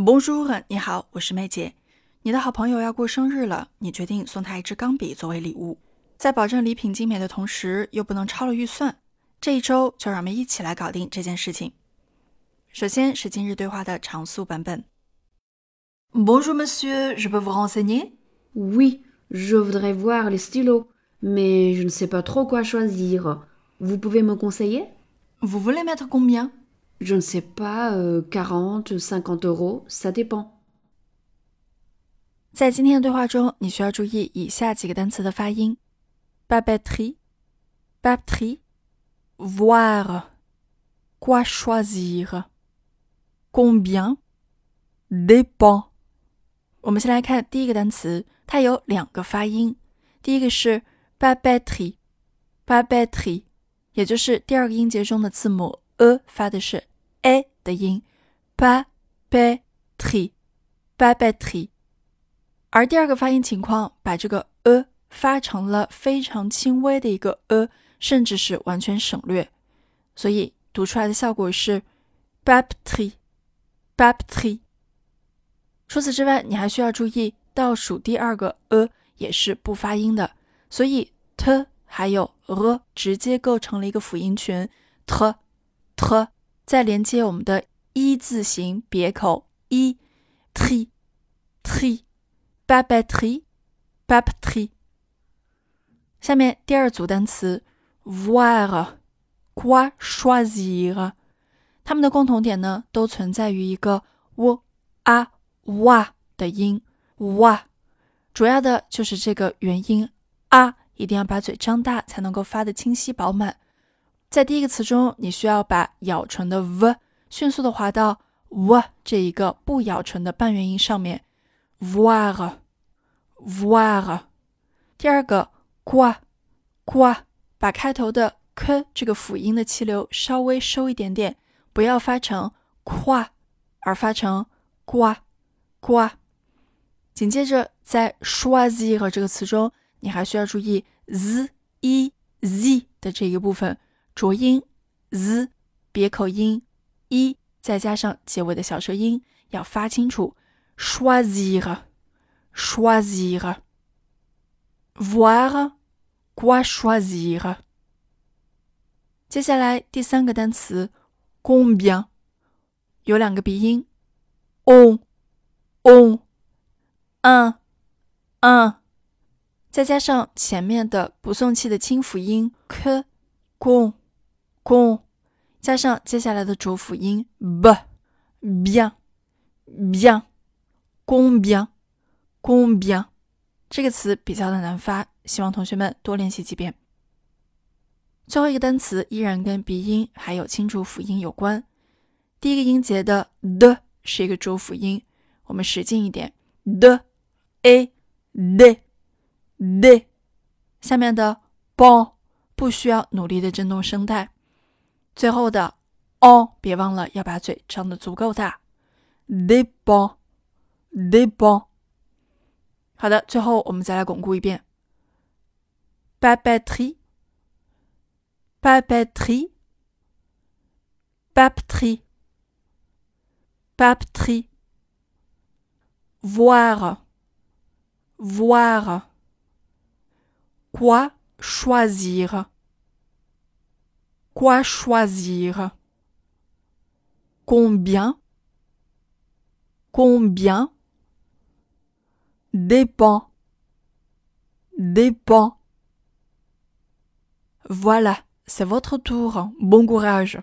Bonjour，你好，我是麦姐。你的好朋友要过生日了，你决定送他一支钢笔作为礼物，在保证礼品精美的同时，又不能超了预算。这一周就让我们一起来搞定这件事情。首先是今日对话的常速版本。Bonjour monsieur, je peux vous renseigner? Oui, je voudrais voir les stylos, mais je ne sais pas trop quoi choisir. Vous pouvez me conseiller? Vous voulez mettre combien? Je ne sais pas, euh, 40, 50 euros, ça dépend. 在今天的对话中，你需要注意以下几个单词的发音：batterie, batterie, voir, quoi choisir, combien, dépend。我们先来看第一个单词，它有两个发音。第一个是 batterie，batterie，也就是第二个音节中的字母 a 发的是 a 的音，batterie，batterie。而第二个发音情况，把这个 a 发成了非常轻微的一个呃甚至是完全省略，所以读出来的效果是 batterie，batterie。除此之外，你还需要注意倒数第二个 a 也是不发音的，所以 t 还有 r 直接构成了一个辅音群 t t，再连接我们的一字形别口 i t t。batterie batterie。下面第二组单词 voir quoi choisir，它们的共同点呢，都存在于一个 w a wa 的音 w 主要的就是这个元音 a，一定要把嘴张大才能够发的清晰饱满。在第一个词中，你需要把咬唇的 v 迅速的滑到 w 这一个不咬唇的半元音上面。voir，voir。第二个 qua，qua，把开头的 k 这个辅音的气流稍微收一点点，不要发成 qua，而发成 gua，gua。紧接着在 choisir 这个词中，你还需要注意 z e z 的这个部分，浊音 z，别口音 e，再加上结尾的小舌音，要发清楚。choisir, choisir, voir, quoi choisir。接下来第三个单词 combien 有两个鼻音 on on un un，再加上前面的不送气的清辅音 k con con，加上接下来的浊辅音 b bien bien。combien，combien 这个词比较的难发，希望同学们多练习几遍。最后一个单词依然跟鼻音还有清浊辅音有关。第一个音节的的是一个浊辅音，我们使劲一点的 a de de。下面的 bon 不需要努力的震动声带。最后的 on 别忘了要把嘴张得足够大 de bon。dépend。好的，最后我们再来巩固一遍：papeterie, papeterie, papeterie, papeterie, voir, voir, quoi choisir, Quoi choisir, combien, combien? Dépend, dépend. Voilà, c'est votre tour. Bon courage.